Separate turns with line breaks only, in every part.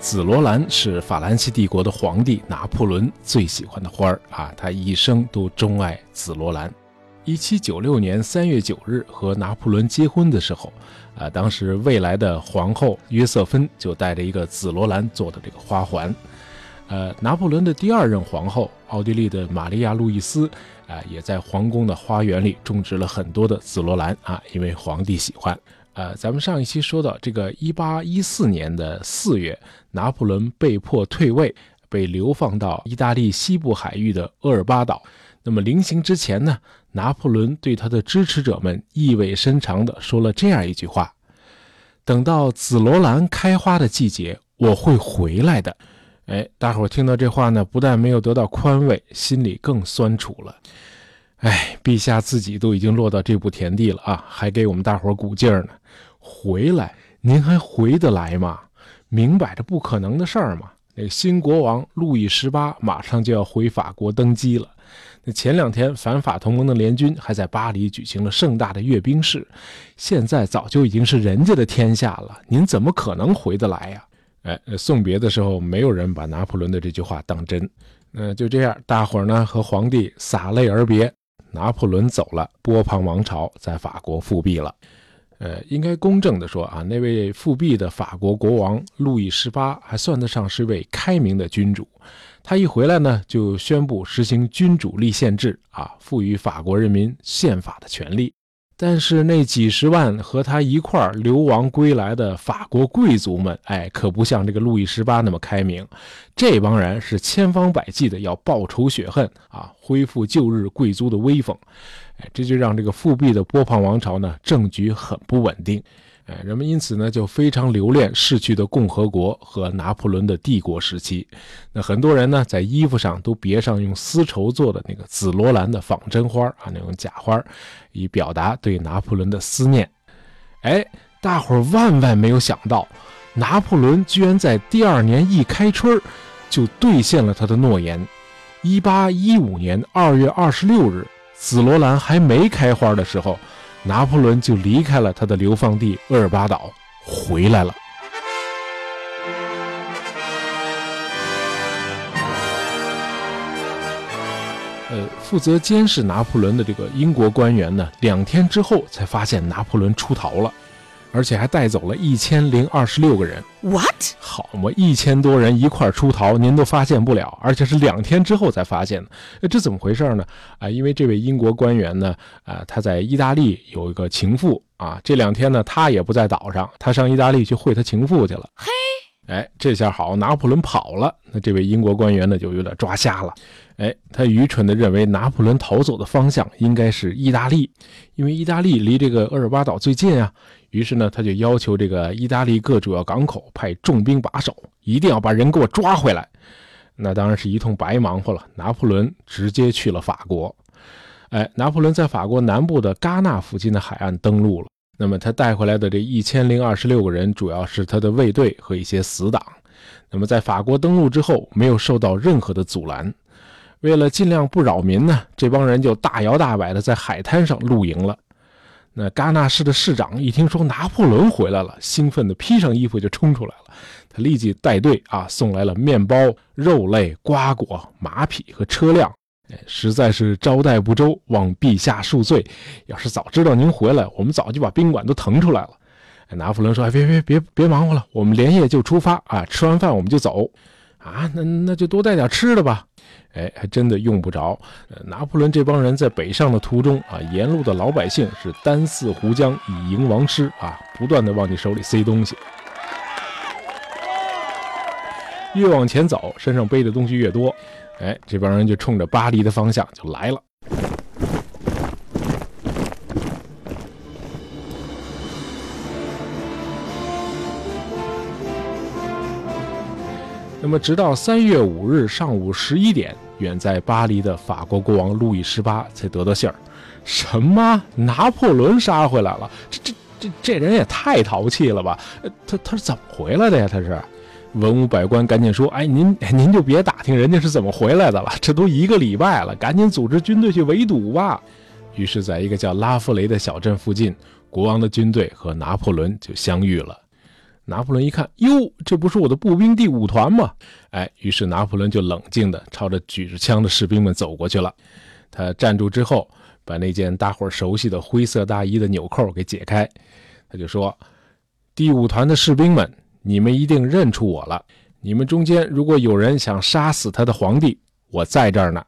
紫罗兰是法兰西帝国的皇帝拿破仑最喜欢的花儿啊，他一生都钟爱紫罗兰。一七九六年三月九日和拿破仑结婚的时候，啊，当时未来的皇后约瑟芬就带着一个紫罗兰做的这个花环。呃，拿破仑的第二任皇后奥地利的玛利亚·路易斯，啊，也在皇宫的花园里种植了很多的紫罗兰啊，因为皇帝喜欢。呃，咱们上一期说到，这个一八一四年的四月，拿破仑被迫退位，被流放到意大利西部海域的厄尔巴岛。那么临行之前呢，拿破仑对他的支持者们意味深长地说了这样一句话：“等到紫罗兰开花的季节，我会回来的。”哎，大伙儿听到这话呢，不但没有得到宽慰，心里更酸楚了。哎，陛下自己都已经落到这步田地了啊，还给我们大伙鼓劲儿呢。回来，您还回得来吗？明摆着不可能的事儿嘛。那新国王路易十八马上就要回法国登基了。那前两天反法同盟的联军还在巴黎举行了盛大的阅兵式，现在早就已经是人家的天下了，您怎么可能回得来呀？哎，送别的时候，没有人把拿破仑的这句话当真。那就这样，大伙儿呢和皇帝洒泪而别。拿破仑走了，波旁王朝在法国复辟了。呃，应该公正的说啊，那位复辟的法国国王路易十八还算得上是位开明的君主。他一回来呢，就宣布实行君主立宪制啊，赋予法国人民宪法的权利。但是那几十万和他一块儿流亡归来的法国贵族们，哎，可不像这个路易十八那么开明。这帮人是千方百计的要报仇雪恨啊，恢复旧日贵族的威风。哎，这就让这个复辟的波旁王朝呢，政局很不稳定。哎，人们因此呢就非常留恋逝去的共和国和拿破仑的帝国时期。那很多人呢在衣服上都别上用丝绸做的那个紫罗兰的仿真花啊，那种假花，以表达对拿破仑的思念。哎，大伙儿万万没有想到，拿破仑居然在第二年一开春就兑现了他的诺言。一八一五年二月二十六日，紫罗兰还没开花的时候。拿破仑就离开了他的流放地厄尔巴岛，回来了。呃，负责监视拿破仑的这个英国官员呢，两天之后才发现拿破仑出逃了。而且还带走了一千零二十六个人。
What？
好嘛，一千多人一块出逃，您都发现不了，而且是两天之后才发现的。这怎么回事呢？啊，因为这位英国官员呢，啊，他在意大利有一个情妇啊，这两天呢，他也不在岛上，他上意大利去会他情妇去了。
嘿，
哎，这下好，拿破仑跑了，那这位英国官员呢，就有点抓瞎了。哎，他愚蠢地认为拿破仑逃走的方向应该是意大利，因为意大利离这个厄尔巴岛最近啊。于是呢，他就要求这个意大利各主要港口派重兵把守，一定要把人给我抓回来。那当然是一通白忙活了。拿破仑直接去了法国。哎，拿破仑在法国南部的戛纳附近的海岸登陆了。那么他带回来的这一千零二十六个人，主要是他的卫队和一些死党。那么在法国登陆之后，没有受到任何的阻拦。为了尽量不扰民呢，这帮人就大摇大摆的在海滩上露营了。那戛纳市的市长一听说拿破仑回来了，兴奋地披上衣服就冲出来了。他立即带队啊，送来了面包、肉类、瓜果、马匹和车辆。哎，实在是招待不周，望陛下恕罪。要是早知道您回来，我们早就把宾馆都腾出来了。拿破仑说：“哎，别别别别忙活了，我们连夜就出发啊！吃完饭我们就走。啊，那那就多带点吃的吧。”哎，还真的用不着。拿破仑这帮人在北上的途中啊，沿路的老百姓是单四胡浆，以迎王师啊，不断的往你手里塞东西。越往前走，身上背的东西越多，哎，这帮人就冲着巴黎的方向就来了。那么，直到三月五日上午十一点，远在巴黎的法国国王路易十八才得到信儿：什么？拿破仑杀回来了？这、这、这、这人也太淘气了吧！他、他是怎么回来的呀？他是？文武百官赶紧说：“哎，您、您就别打听人家是怎么回来的了，这都一个礼拜了，赶紧组织军队去围堵吧。”于是，在一个叫拉夫雷的小镇附近，国王的军队和拿破仑就相遇了。拿破仑一看，哟，这不是我的步兵第五团吗？哎，于是拿破仑就冷静地朝着举着枪的士兵们走过去了。他站住之后，把那件大伙熟悉的灰色大衣的纽扣给解开，他就说：“第五团的士兵们，你们一定认出我了。你们中间如果有人想杀死他的皇帝，我在这儿呢。”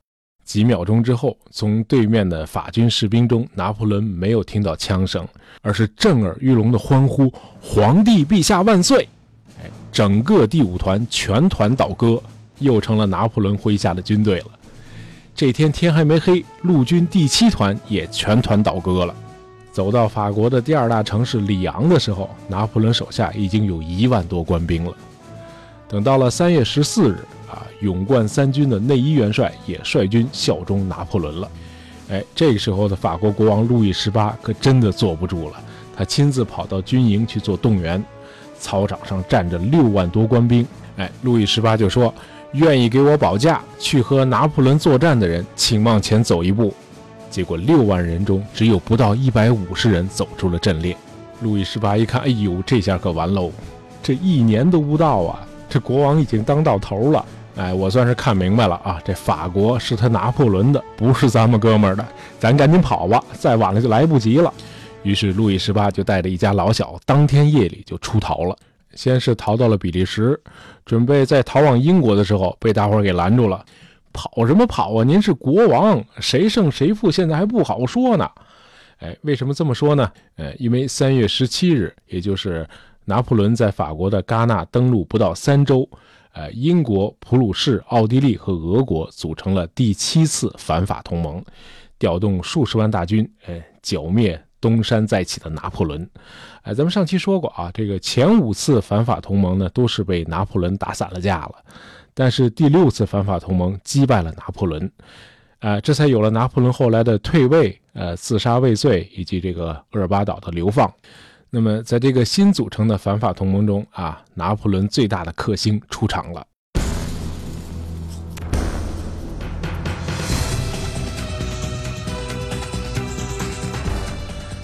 几秒钟之后，从对面的法军士兵中，拿破仑没有听到枪声，而是震耳欲聋的欢呼：“皇帝陛下万岁！”哎，整个第五团全团倒戈，又成了拿破仑麾下的军队了。这天天还没黑，陆军第七团也全团倒戈了。走到法国的第二大城市里昂的时候，拿破仑手下已经有一万多官兵了。等到了三月十四日。啊，勇冠三军的内伊元帅也率军效忠拿破仑了。哎，这个时候的法国国王路易十八可真的坐不住了，他亲自跑到军营去做动员。操场上站着六万多官兵。哎，路易十八就说：“愿意给我保驾去和拿破仑作战的人，请往前走一步。”结果六万人中只有不到一百五十人走出了阵列。路易十八一看，哎呦，这下可完喽！这一年都不到啊，这国王已经当到头了。哎，我算是看明白了啊！这法国是他拿破仑的，不是咱们哥们儿的。咱赶紧跑吧，再晚了就来不及了。于是路易十八就带着一家老小，当天夜里就出逃了。先是逃到了比利时，准备在逃往英国的时候，被大伙儿给拦住了。跑什么跑啊？您是国王，谁胜谁负现在还不好说呢。哎，为什么这么说呢？呃，因为三月十七日，也就是拿破仑在法国的戛纳登陆不到三周。呃，英国、普鲁士、奥地利和俄国组成了第七次反法同盟，调动数十万大军，哎，剿灭东山再起的拿破仑。哎，咱们上期说过啊，这个前五次反法同盟呢，都是被拿破仑打散了架了，但是第六次反法同盟击败了拿破仑，呃，这才有了拿破仑后来的退位、呃，自杀未遂以及这个厄尔巴岛的流放。那么，在这个新组成的反法同盟中啊，拿破仑最大的克星出场了。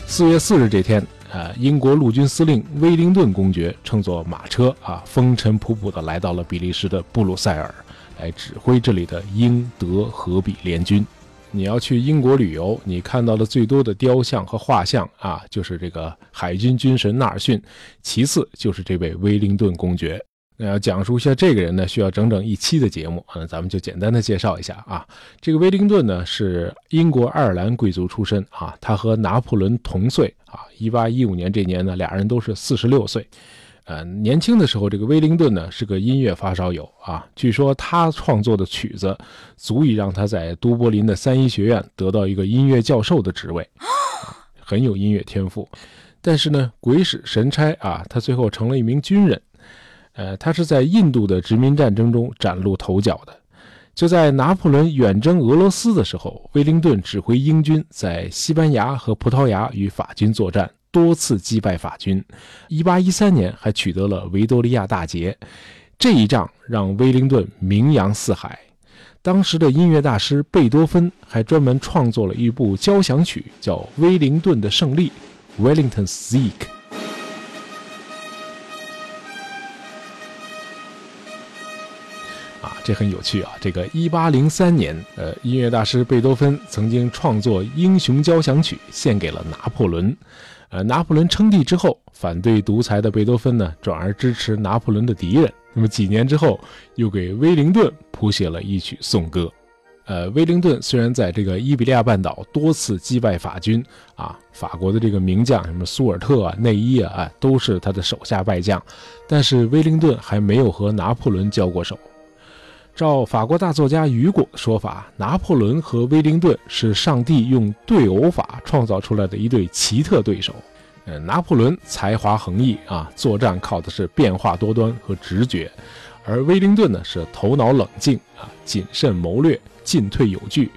四月四日这天，啊，英国陆军司令威灵顿公爵乘坐马车啊，风尘仆仆地来到了比利时的布鲁塞尔，来指挥这里的英德荷比联军。你要去英国旅游，你看到的最多的雕像和画像啊，就是这个海军军神纳尔逊，其次就是这位威灵顿公爵。那要讲述一下这个人呢，需要整整一期的节目啊，咱们就简单的介绍一下啊。这个威灵顿呢是英国爱尔兰贵族出身啊，他和拿破仑同岁啊，一八一五年这年呢，俩人都是四十六岁。呃，年轻的时候，这个威灵顿呢是个音乐发烧友啊。据说他创作的曲子足以让他在都柏林的三一学院得到一个音乐教授的职位，很有音乐天赋。但是呢，鬼使神差啊，他最后成了一名军人。呃，他是在印度的殖民战争中崭露头角的。就在拿破仑远征俄罗斯的时候，威灵顿指挥英军在西班牙和葡萄牙与法军作战。多次击败法军，一八一三年还取得了维多利亚大捷。这一仗让威灵顿名扬四海。当时的音乐大师贝多芬还专门创作了一部交响曲，叫《威灵顿的胜利》（Wellington's Sieg）。这很有趣啊！这个一八零三年，呃，音乐大师贝多芬曾经创作《英雄交响曲》，献给了拿破仑。呃，拿破仑称帝之后，反对独裁的贝多芬呢，转而支持拿破仑的敌人。那么几年之后，又给威灵顿谱写了一曲颂歌。呃，威灵顿虽然在这个伊比利亚半岛多次击败法军，啊，法国的这个名将什么苏尔特啊、内伊啊，啊，都是他的手下败将，但是威灵顿还没有和拿破仑交过手。照法国大作家雨果的说法，拿破仑和威灵顿是上帝用对偶法创造出来的一对奇特对手。呃，拿破仑才华横溢啊，作战靠的是变化多端和直觉；而威灵顿呢是头脑冷静啊，谨慎谋略，进退有据。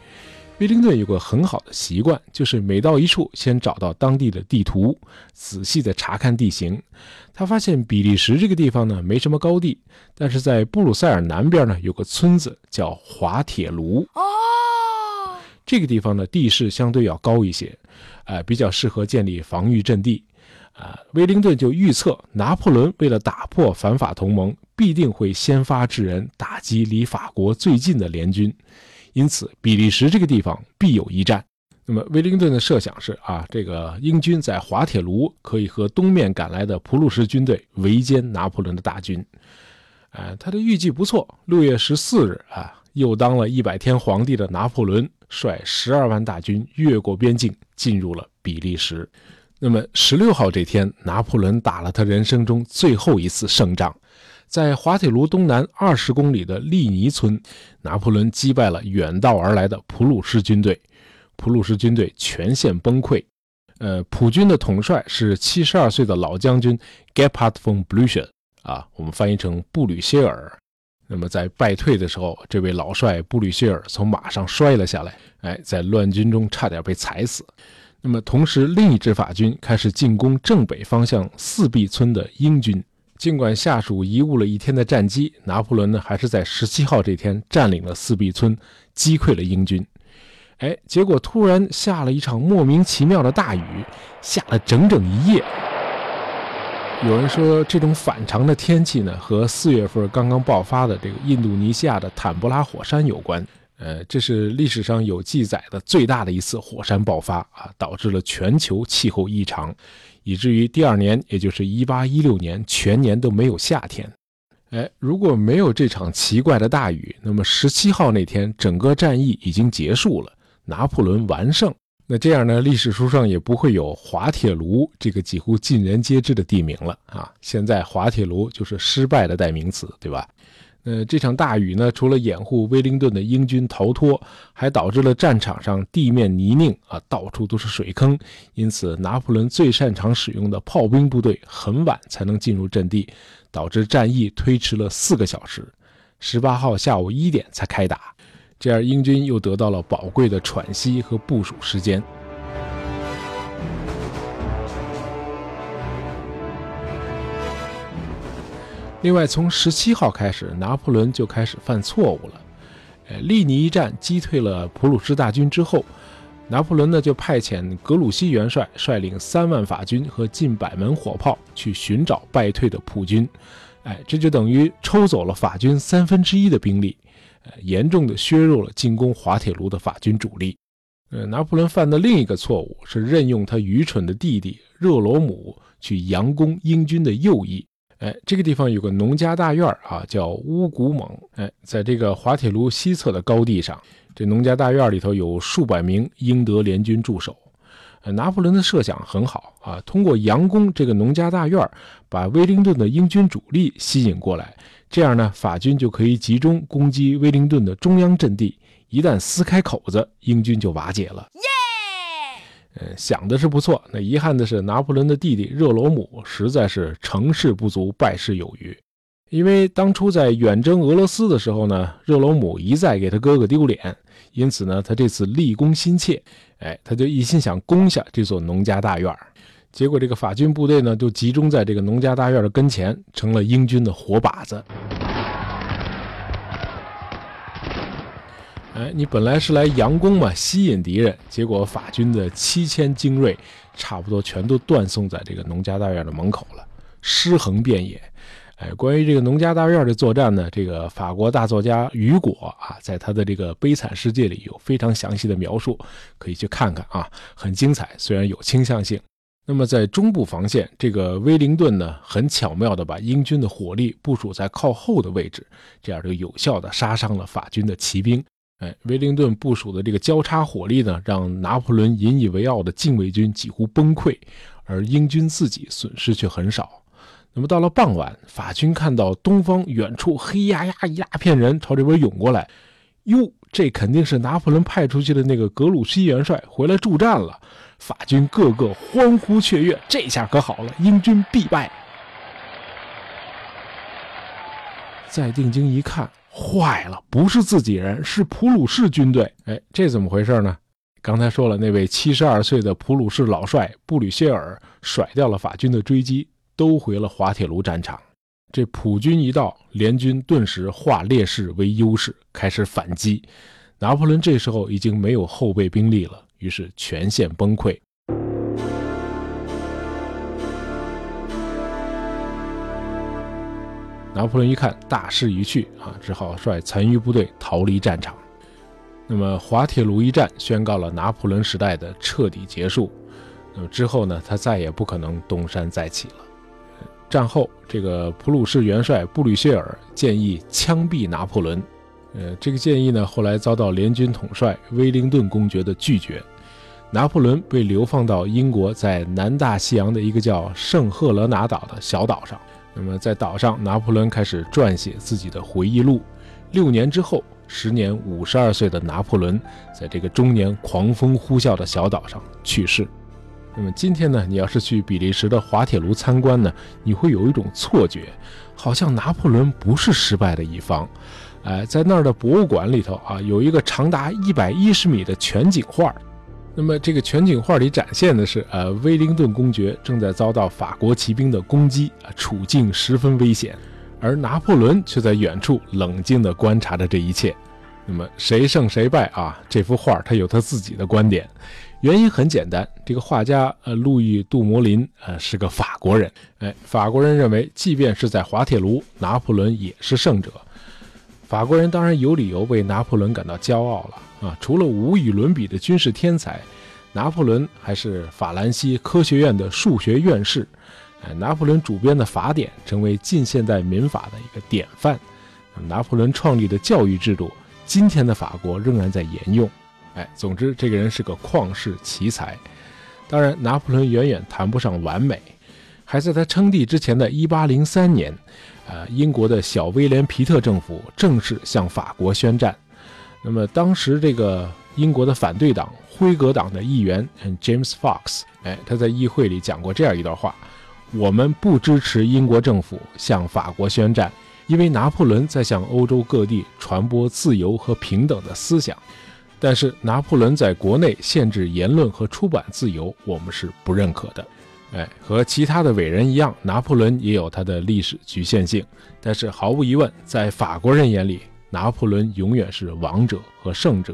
威灵顿有个很好的习惯，就是每到一处，先找到当地的地图，仔细的查看地形。他发现比利时这个地方呢，没什么高地，但是在布鲁塞尔南边呢，有个村子叫滑铁卢。哦，这个地方呢，地势相对要高一些，呃，比较适合建立防御阵地。啊，威灵顿就预测拿破仑为了打破反法同盟，必定会先发制人，打击离法国最近的联军，因此比利时这个地方必有一战。那么威灵顿的设想是啊，这个英军在滑铁卢可以和东面赶来的普鲁士军队围歼拿破仑的大军。啊，他的预计不错。六月十四日啊，又当了一百天皇帝的拿破仑率十二万大军越过边境，进入了比利时。那么十六号这天，拿破仑打了他人生中最后一次胜仗，在滑铁卢东南二十公里的利尼村，拿破仑击败了远道而来的普鲁士军队，普鲁士军队全线崩溃。呃，普军的统帅是七十二岁的老将军 Gepard von Blücher。啊，我们翻译成布吕歇尔。那么在败退的时候，这位老帅布吕歇尔从马上摔了下来，哎，在乱军中差点被踩死。那么同时，另一支法军开始进攻正北方向四壁村的英军。尽管下属贻误了一天的战机，拿破仑呢还是在十七号这天占领了四壁村，击溃了英军。哎，结果突然下了一场莫名其妙的大雨，下了整整一夜。有人说，这种反常的天气呢，和四月份刚刚爆发的这个印度尼西亚的坦布拉火山有关。呃，这是历史上有记载的最大的一次火山爆发啊，导致了全球气候异常，以至于第二年，也就是1816年，全年都没有夏天。哎，如果没有这场奇怪的大雨，那么17号那天，整个战役已经结束了，拿破仑完胜。那这样呢，历史书上也不会有滑铁卢这个几乎尽人皆知的地名了啊！现在滑铁卢就是失败的代名词，对吧？呃，这场大雨呢，除了掩护威灵顿的英军逃脱，还导致了战场上地面泥泞啊，到处都是水坑。因此，拿破仑最擅长使用的炮兵部队很晚才能进入阵地，导致战役推迟了四个小时，十八号下午一点才开打。这样，英军又得到了宝贵的喘息和部署时间。另外，从十七号开始，拿破仑就开始犯错误了。呃，利尼一战击退了普鲁士大军之后，拿破仑呢就派遣格鲁希元帅率领三万法军和近百门火炮去寻找败退的普军。哎，这就等于抽走了法军三分之一的兵力。呃，严重的削弱了进攻滑铁卢的法军主力。呃，拿破仑犯的另一个错误是任用他愚蠢的弟弟热罗姆去佯攻英军的右翼。哎，这个地方有个农家大院啊，叫乌古蒙。哎，在这个滑铁卢西侧的高地上，这农家大院里头有数百名英德联军驻守。呃，拿破仑的设想很好啊，通过佯攻这个农家大院，把威灵顿的英军主力吸引过来。这样呢，法军就可以集中攻击威灵顿的中央阵地。一旦撕开口子，英军就瓦解了。呃，想的是不错。那遗憾的是，拿破仑的弟弟热罗姆实在是成事不足，败事有余。因为当初在远征俄罗斯的时候呢，热罗姆一再给他哥哥丢脸，因此呢，他这次立功心切。哎，他就一心想攻下这座农家大院结果，这个法军部队呢，就集中在这个农家大院的跟前，成了英军的活靶子。哎，你本来是来佯攻嘛，吸引敌人，结果法军的七千精锐，差不多全都断送在这个农家大院的门口了，尸横遍野。哎，关于这个农家大院的作战呢，这个法国大作家雨果啊，在他的这个《悲惨世界》里有非常详细的描述，可以去看看啊，很精彩，虽然有倾向性。那么在中部防线，这个威灵顿呢，很巧妙地把英军的火力部署在靠后的位置，这样就有效地杀伤了法军的骑兵。哎，威灵顿部署的这个交叉火力呢，让拿破仑引以为傲的禁卫军几乎崩溃，而英军自己损失却很少。那么到了傍晚，法军看到东方远处黑压压一大片人朝这边涌过来，哟，这肯定是拿破仑派出去的那个格鲁希元帅回来助战了。法军个个欢呼雀跃，这下可好了，英军必败。再定睛一看，坏了，不是自己人，是普鲁士军队。哎，这怎么回事呢？刚才说了，那位七十二岁的普鲁士老帅布吕歇尔甩掉了法军的追击，都回了滑铁卢战场。这普军一到，联军顿时化劣势为优势，开始反击。拿破仑这时候已经没有后备兵力了。于是全线崩溃。拿破仑一看大势已去啊，只好率残余部队逃离战场。那么滑铁卢一战宣告了拿破仑时代的彻底结束。那么之后呢，他再也不可能东山再起了。战后，这个普鲁士元帅布吕歇尔建议枪毙拿破仑。呃，这个建议呢，后来遭到联军统帅威灵顿公爵的拒绝。拿破仑被流放到英国在南大西洋的一个叫圣赫勒拿岛的小岛上。那么在岛上，拿破仑开始撰写自己的回忆录。六年之后，时年五十二岁的拿破仑，在这个终年狂风呼啸的小岛上去世。那么今天呢，你要是去比利时的滑铁卢参观呢，你会有一种错觉，好像拿破仑不是失败的一方。哎，在那儿的博物馆里头啊，有一个长达一百一十米的全景画。那么这个全景画里展现的是，呃，威灵顿公爵正在遭到法国骑兵的攻击，啊，处境十分危险，而拿破仑却在远处冷静地观察着这一切。那么谁胜谁败啊？这幅画他有他自己的观点。原因很简单，这个画家呃路易杜摩林呃是个法国人，哎，法国人认为，即便是在滑铁卢，拿破仑也是胜者。法国人当然有理由为拿破仑感到骄傲了啊！除了无与伦比的军事天才，拿破仑还是法兰西科学院的数学院士。哎，拿破仑主编的法典成为近现代民法的一个典范。拿破仑创立的教育制度，今天的法国仍然在沿用。哎，总之，这个人是个旷世奇才。当然，拿破仑远远谈不上完美。还在他称帝之前的1803年，呃，英国的小威廉·皮特政府正式向法国宣战。那么，当时这个英国的反对党辉格党的议员 James Fox，哎，他在议会里讲过这样一段话：我们不支持英国政府向法国宣战，因为拿破仑在向欧洲各地传播自由和平等的思想。但是拿破仑在国内限制言论和出版自由，我们是不认可的。哎，和其他的伟人一样，拿破仑也有他的历史局限性。但是毫无疑问，在法国人眼里，拿破仑永远是王者和胜者。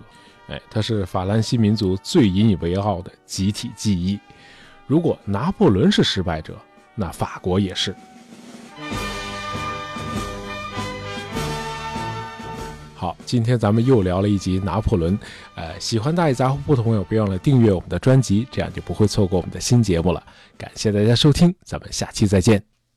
哎，他是法兰西民族最引以为傲的集体记忆。如果拿破仑是失败者，那法国也是。好，今天咱们又聊了一集拿破仑。呃，喜欢大爷杂货铺的朋友，别忘了订阅我们的专辑，这样就不会错过我们的新节目了。感谢大家收听，咱们下期再见。